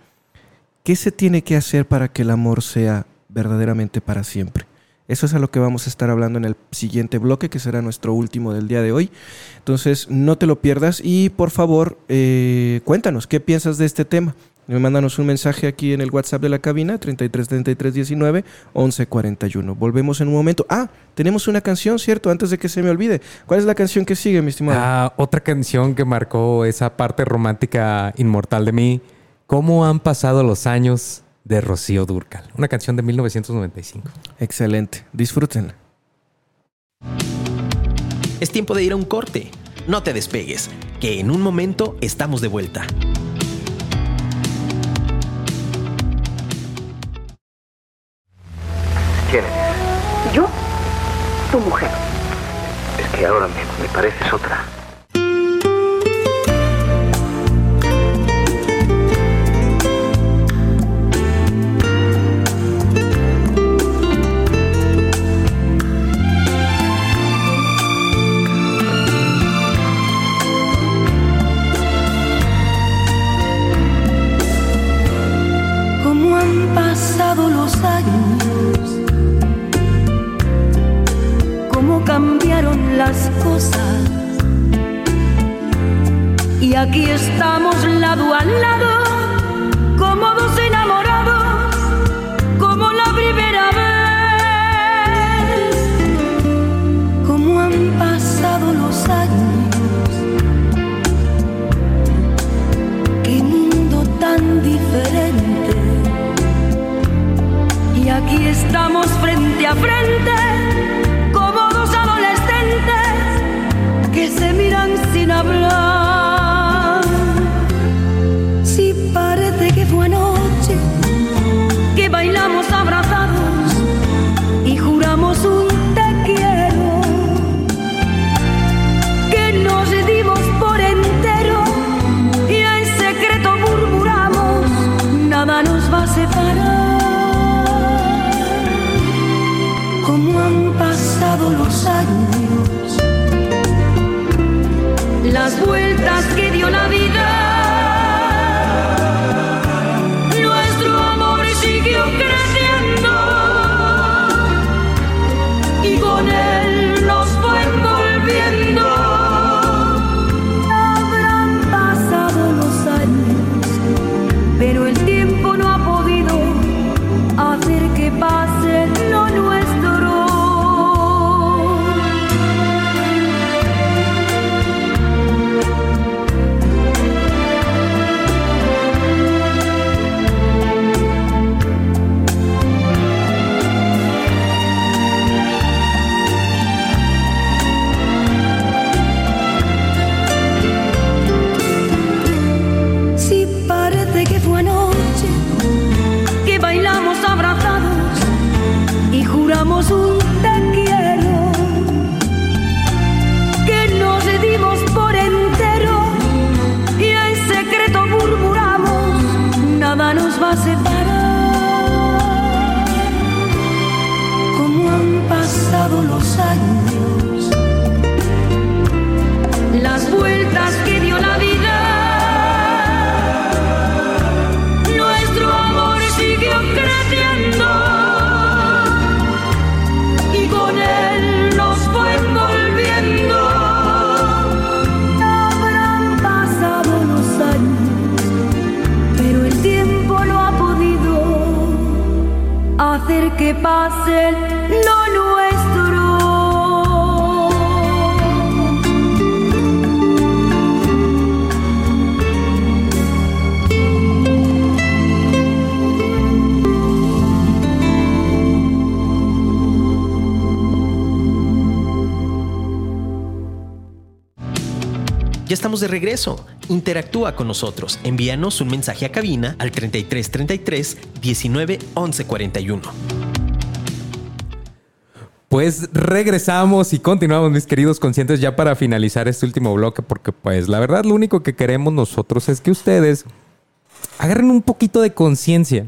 Speaker 1: ¿qué se tiene que hacer para que el amor sea verdaderamente para siempre? Eso es a lo que vamos a estar hablando en el siguiente bloque, que será nuestro último del día de hoy. Entonces, no te lo pierdas y por favor, eh, cuéntanos qué piensas de este tema. Me mándanos un mensaje aquí en el WhatsApp de la cabina, 33 33 19 11 41. Volvemos en un momento. Ah, tenemos una canción, ¿cierto? Antes de que se me olvide. ¿Cuál es la canción que sigue, mi estimado?
Speaker 2: Ah, otra canción que marcó esa parte romántica inmortal de mí, ¿Cómo han pasado los años de Rocío Durcal? Una canción de 1995.
Speaker 1: Excelente. Disfrútenla.
Speaker 3: Es tiempo de ir a un corte. No te despegues, que en un momento estamos de vuelta.
Speaker 7: ¿Quién eres?
Speaker 8: Yo, tu mujer.
Speaker 7: Es que ahora me, me pareces otra.
Speaker 5: Y aquí estamos lado a lado, como estamos
Speaker 3: de regreso. Interactúa con nosotros. Envíanos un mensaje a cabina al 33 33 19 11 41.
Speaker 2: Pues regresamos y continuamos, mis queridos conscientes, ya para finalizar este último bloque, porque pues la verdad lo único que queremos nosotros es que ustedes agarren un poquito de conciencia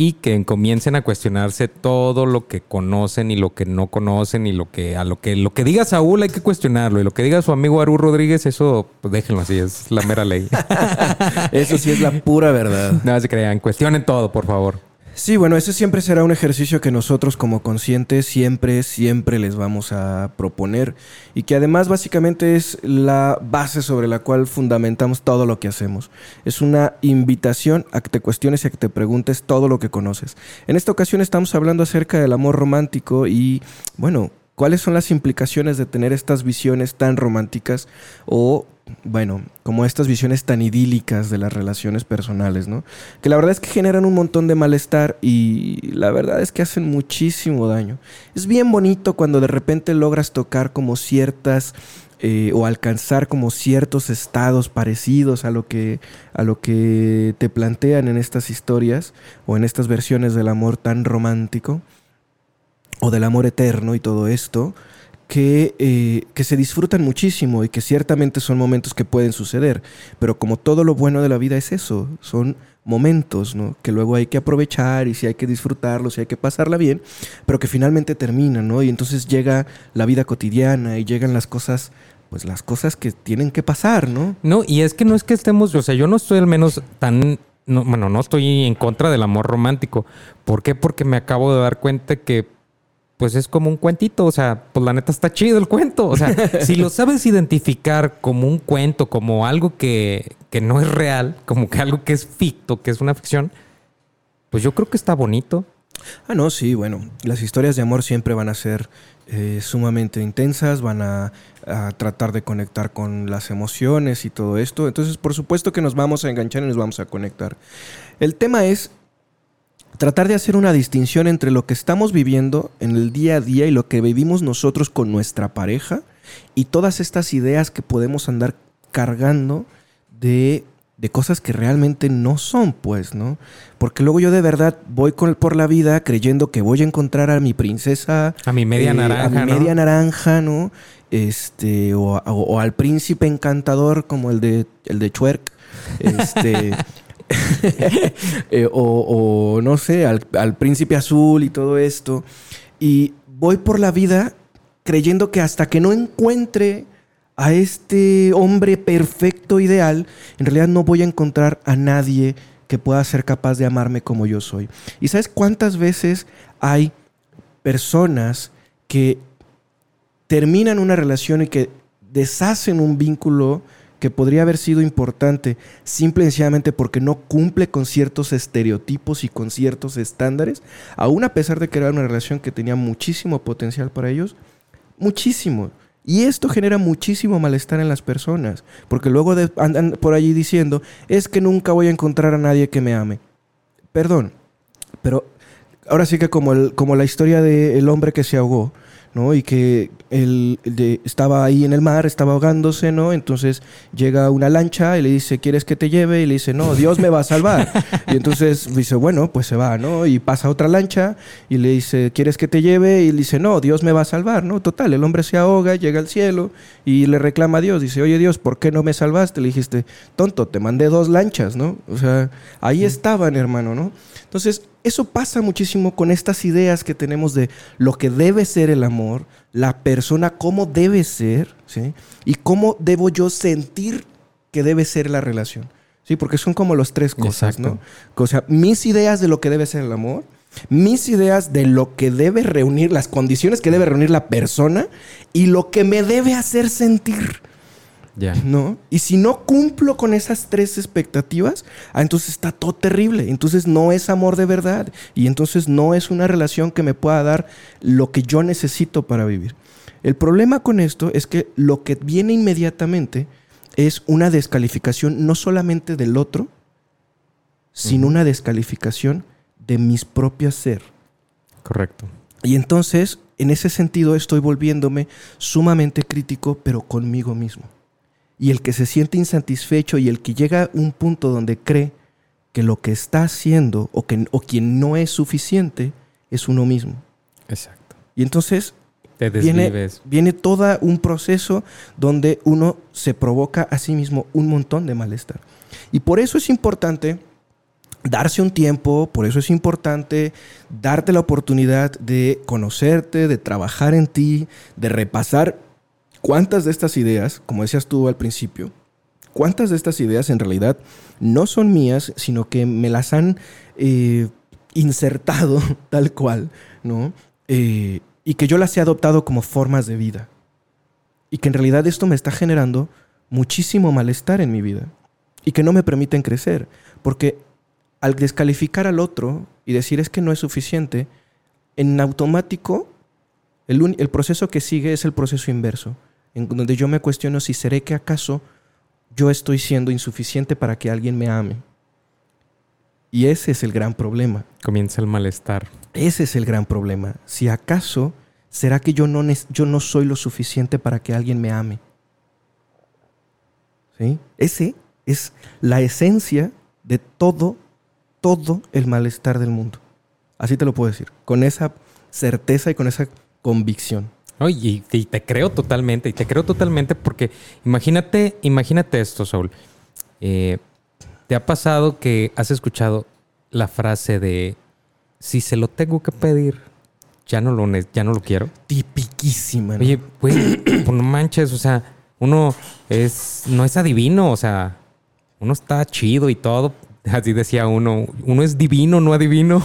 Speaker 2: y que comiencen a cuestionarse todo lo que conocen y lo que no conocen y lo que a lo que lo que diga Saúl hay que cuestionarlo y lo que diga su amigo Aru Rodríguez eso pues déjenlo así es la mera ley.
Speaker 1: Eso sí es la pura verdad.
Speaker 2: no se crean, cuestionen todo, por favor.
Speaker 1: Sí, bueno, ese siempre será un ejercicio que nosotros como conscientes siempre, siempre les vamos a proponer y que además básicamente es la base sobre la cual fundamentamos todo lo que hacemos. Es una invitación a que te cuestiones y a que te preguntes todo lo que conoces. En esta ocasión estamos hablando acerca del amor romántico y, bueno, ¿cuáles son las implicaciones de tener estas visiones tan románticas o bueno, como estas visiones tan idílicas de las relaciones personales, ¿no? Que la verdad es que generan un montón de malestar y la verdad es que hacen muchísimo daño. Es bien bonito cuando de repente logras tocar como ciertas eh, o alcanzar como ciertos estados parecidos a lo que a lo que te plantean en estas historias o en estas versiones del amor tan romántico o del amor eterno y todo esto que, eh, que, se disfrutan muchísimo y que ciertamente son momentos que pueden suceder. Pero como todo lo bueno de la vida es eso, son momentos, ¿no? Que luego hay que aprovechar y si hay que disfrutarlos y hay que pasarla bien, pero que finalmente terminan, ¿no? Y entonces llega la vida cotidiana y llegan las cosas, pues las cosas que tienen que pasar, ¿no?
Speaker 2: No, y es que no es que estemos, o sea, yo no estoy al menos tan, no, bueno, no estoy en contra del amor romántico. ¿Por qué? Porque me acabo de dar cuenta que pues es como un cuentito, o sea, pues la neta está chido el cuento, o sea, si lo sabes identificar como un cuento, como algo que, que, no es real, como que algo que es ficto, que es una ficción, pues yo creo que está bonito.
Speaker 1: Ah, no, sí, bueno, las historias de amor siempre van a ser eh, sumamente intensas, van a, a, tratar de conectar con las emociones y todo esto, entonces por supuesto que nos vamos a enganchar y nos vamos a conectar. El tema es tratar de hacer una distinción entre lo que estamos viviendo en el día a día y lo que vivimos nosotros con nuestra pareja y todas estas ideas que podemos andar cargando de, de cosas que realmente no son, pues, ¿no? Porque luego yo de verdad voy con, por la vida creyendo que voy a encontrar a mi princesa.
Speaker 2: A mi media
Speaker 1: eh,
Speaker 2: naranja.
Speaker 1: A mi
Speaker 2: ¿no?
Speaker 1: media naranja, ¿no? Este, o, o, o, al príncipe encantador como el de, el de Chuerk. Este. eh, o, no sé, al, al, príncipe azul y todo esto. Y voy por la vida creyendo que hasta que no encuentre a este hombre perfecto, ideal, en realidad no voy a encontrar a nadie que pueda ser capaz de amarme como yo soy. ¿Y sabes cuántas veces hay personas que terminan una relación y que deshacen un vínculo que podría haber sido importante simple y sencillamente porque no cumple con ciertos estereotipos y con ciertos estándares, aún a pesar de que era una relación que tenía muchísimo potencial para ellos, muchísimo. Y esto genera muchísimo malestar en las personas, porque luego de, andan por allí diciendo, es que nunca voy a encontrar a nadie que me ame. Perdón, pero ahora sí que como, el, como la historia del hombre que se ahogó, ¿no? Y que él de- estaba ahí en el mar, estaba ahogándose, ¿no? Entonces llega una lancha y le dice, ¿quieres que te lleve? Y le dice, no, Dios me va a salvar. y entonces dice, bueno, pues se va, ¿no? Y pasa otra lancha y le dice, ¿quieres que te lleve? Y él dice, no, Dios me va a salvar, ¿no? Total, el hombre se ahoga, llega al cielo y le reclama a Dios. Dice, oye Dios, ¿por qué no me salvaste? Le dijiste, tonto, te mandé dos lanchas, ¿no? O sea, ahí estaban, hermano, ¿no? Entonces, eso pasa muchísimo con estas ideas que tenemos de lo que debe ser el amor, la persona, cómo debe ser, ¿sí? Y cómo debo yo sentir que debe ser la relación, ¿sí? Porque son como las tres cosas,
Speaker 2: Exacto.
Speaker 1: ¿no? O sea, mis ideas de lo que debe ser el amor, mis ideas de lo que debe reunir, las condiciones que debe reunir la persona y lo que me debe hacer sentir. ¿No? Y si no cumplo con esas tres expectativas, ah, entonces está todo terrible. Entonces no es amor de verdad. Y entonces no es una relación que me pueda dar lo que yo necesito para vivir. El problema con esto es que lo que viene inmediatamente es una descalificación no solamente del otro, sino una descalificación de mis propias ser.
Speaker 2: Correcto.
Speaker 1: Y entonces, en ese sentido, estoy volviéndome sumamente crítico, pero conmigo mismo. Y el que se siente insatisfecho y el que llega a un punto donde cree que lo que está haciendo o, que, o quien no es suficiente es uno mismo.
Speaker 2: Exacto.
Speaker 1: Y entonces
Speaker 2: Te
Speaker 1: viene, viene todo un proceso donde uno se provoca a sí mismo un montón de malestar. Y por eso es importante darse un tiempo, por eso es importante darte la oportunidad de conocerte, de trabajar en ti, de repasar cuántas de estas ideas, como decías tú al principio, cuántas de estas ideas en realidad no son mías, sino que me las han eh, insertado tal cual, ¿no? Eh, y que yo las he adoptado como formas de vida. Y que en realidad esto me está generando muchísimo malestar en mi vida. Y que no me permiten crecer. Porque al descalificar al otro y decir es que no es suficiente, en automático el, proceso que sigue es el proceso inverso, en donde yo me cuestiono si seré que acaso yo estoy siendo insuficiente para que alguien me ame. Y ese es el gran problema.
Speaker 2: Comienza el malestar.
Speaker 1: Ese es el gran problema. Si acaso será que yo no, yo no soy lo suficiente para que alguien me ame. ¿Sí? Ese es la esencia de todo, todo el malestar del mundo. Así te lo puedo decir. Con esa certeza y con esa convicción.
Speaker 2: Oye, y, y te creo totalmente, y te creo totalmente porque imagínate, imagínate esto, Saúl. Eh, ¿Te ha pasado que has escuchado la frase de si se lo tengo que pedir, ya no lo, ya no lo quiero?
Speaker 1: Tipiquísima. ¿no?
Speaker 2: Oye, güey, pues no manches, o sea, uno es, no es adivino, o sea, uno está chido y todo. Así decía uno, uno es divino, no adivino.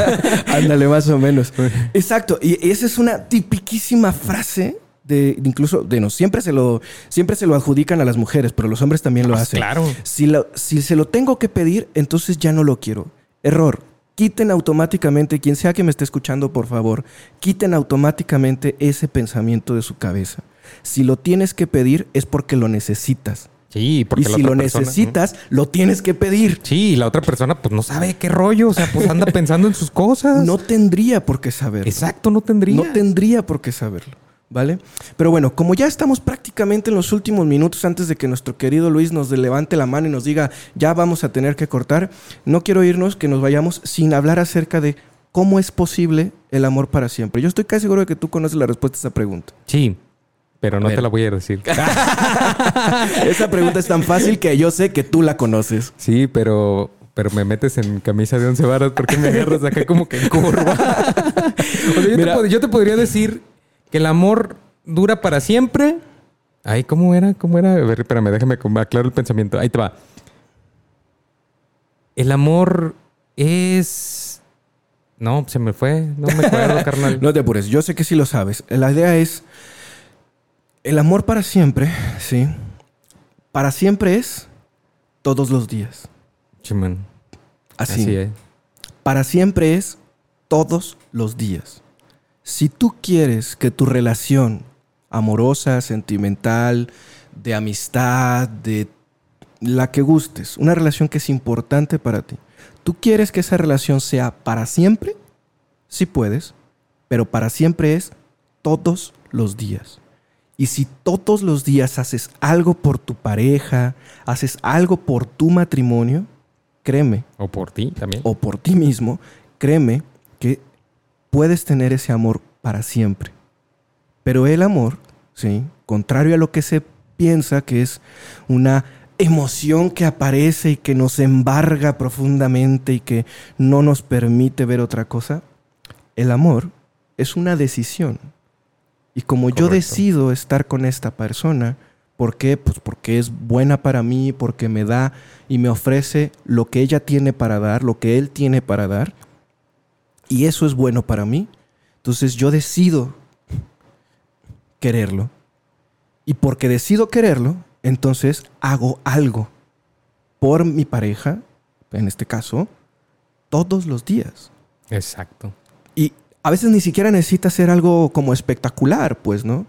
Speaker 1: Ándale, más o menos. Exacto. Y esa es una tipiquísima frase de incluso de no siempre se lo siempre se lo adjudican a las mujeres, pero los hombres también lo
Speaker 2: Pues
Speaker 1: hacen.
Speaker 2: claro.
Speaker 1: Si lo- si se lo tengo que pedir, entonces ya no lo quiero. Error. Quiten automáticamente, quien sea que me esté escuchando, por favor, quiten automáticamente ese pensamiento de su cabeza. Si lo tienes que pedir es porque lo necesitas.
Speaker 2: Sí, porque
Speaker 1: y
Speaker 2: la
Speaker 1: si
Speaker 2: otra
Speaker 1: lo
Speaker 2: persona-
Speaker 1: necesitas, lo tienes que pedir.
Speaker 2: Sí, y la otra persona pues no sabe qué rollo, o sea, pues anda pensando en sus cosas.
Speaker 1: No tendría por qué saberlo.
Speaker 2: Exacto, no tendría.
Speaker 1: No tendría por qué saberlo, ¿vale? Pero bueno, como ya estamos prácticamente en los últimos minutos antes de que nuestro querido Luis nos levante la mano y nos diga, ya vamos a tener que cortar, no quiero irnos, que nos vayamos sin hablar acerca de cómo es posible el amor para siempre. Yo estoy casi seguro de que tú conoces la respuesta a esa pregunta.
Speaker 2: Sí, pero no te la voy a decir.
Speaker 1: esa pregunta es tan fácil que yo sé que tú la conoces.
Speaker 2: Sí, pero pero me metes en camisa de once varas porque me agarras acá como que en curva. o sea, yo,
Speaker 1: Mira.
Speaker 2: te, pod- yo te podría decir que el amor dura para siempre. Ay, ¿cómo era? ¿Cómo era? A ver, espérame, déjame aclaro el pensamiento. Ahí te va. El amor es... No, se me fue. No me acuerdo, carnal.
Speaker 1: No te apures, yo sé que sí lo sabes. La idea es, el amor para siempre, ¿sí? Para siempre es todos los días.
Speaker 2: Chimán.
Speaker 1: Así.
Speaker 2: Así es.
Speaker 1: Para siempre es todos los días. Si tú quieres que tu relación amorosa, sentimental, de amistad, de la que gustes, una relación que es importante para ti, tú quieres que esa relación sea para siempre, sí puedes, pero para siempre es todos los días. Y si todos los días haces algo por tu pareja, haces algo por tu matrimonio, créeme.
Speaker 2: O por ti también.
Speaker 1: O por ti mismo, créeme que puedes tener ese amor para siempre. Pero el amor, ¿sí? Contrario a lo que se piensa que es una emoción que aparece y que nos embarga profundamente y que no nos permite ver otra cosa, el amor es una decisión. Y como yo decido estar con esta persona, ¿por qué? Pues porque es buena para mí, porque me da y me ofrece lo que ella tiene para dar, lo que él tiene para dar, y eso es bueno para mí. Entonces yo decido quererlo. Y porque decido quererlo, entonces hago algo por mi pareja, en este caso, todos los días.
Speaker 2: Exacto.
Speaker 1: Y a veces ni siquiera necesita ser algo como espectacular, pues, ¿no?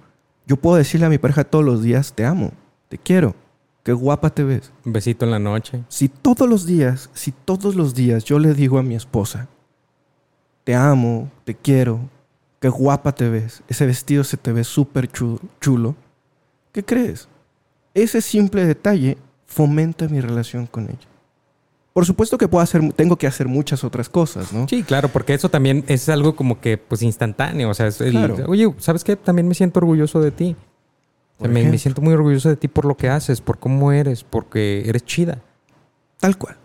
Speaker 1: Yo puedo decirle a mi pareja todos los días, te amo, te quiero, qué guapa te ves.
Speaker 2: Un besito en la noche.
Speaker 1: Si todos los días, si todos los días yo le digo a mi esposa, te amo, te quiero, qué guapa te ves, ese vestido se te ve súper chulo, ¿qué crees? Ese simple detalle fomenta mi relación con ella. Por supuesto que puedo hacer, tengo que hacer muchas otras cosas, ¿no?
Speaker 2: Sí, claro, porque eso también es algo como que, pues, instantáneo. O sea, es el, oye, ¿sabes qué? También me siento orgulloso de ti. me, me, siento muy orgulloso de ti por lo que haces, por cómo eres, porque eres chida.
Speaker 1: Tal cual.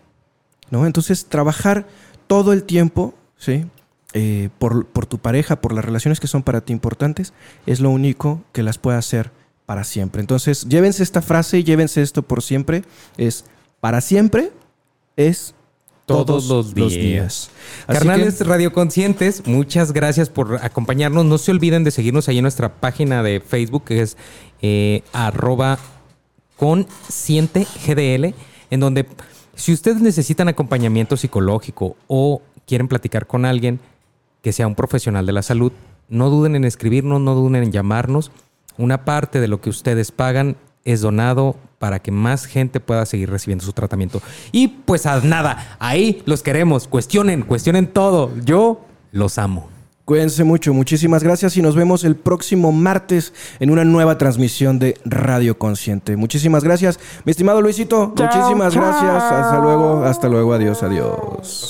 Speaker 1: ¿No? Entonces, trabajar todo el tiempo, ¿sí? Eh, por, por tu pareja, por las relaciones que son para ti importantes, es lo único que las puede hacer para siempre. Entonces, llévense esta frase y llévense esto por siempre. Es para siempre es todos, los días.
Speaker 2: Carnales radioconscientes, muchas gracias por acompañarnos. No se olviden de seguirnos ahí en nuestra página de Facebook, que es eh, arroba consciente GDL, en donde si ustedes necesitan acompañamiento psicológico o quieren platicar con alguien que sea un profesional de la salud, no duden en escribirnos, no duden en llamarnos. Una parte de lo que ustedes pagan es donado para que más gente pueda seguir recibiendo su tratamiento. Y pues a nada, ahí los queremos. Cuestionen, cuestionen todo. Yo los amo.
Speaker 1: Cuídense mucho, muchísimas gracias y nos vemos el próximo martes en una nueva transmisión de Radio Consciente. Muchísimas gracias, mi estimado Luisito. muchísimas gracias. Hasta luego, hasta luego, adiós, adiós.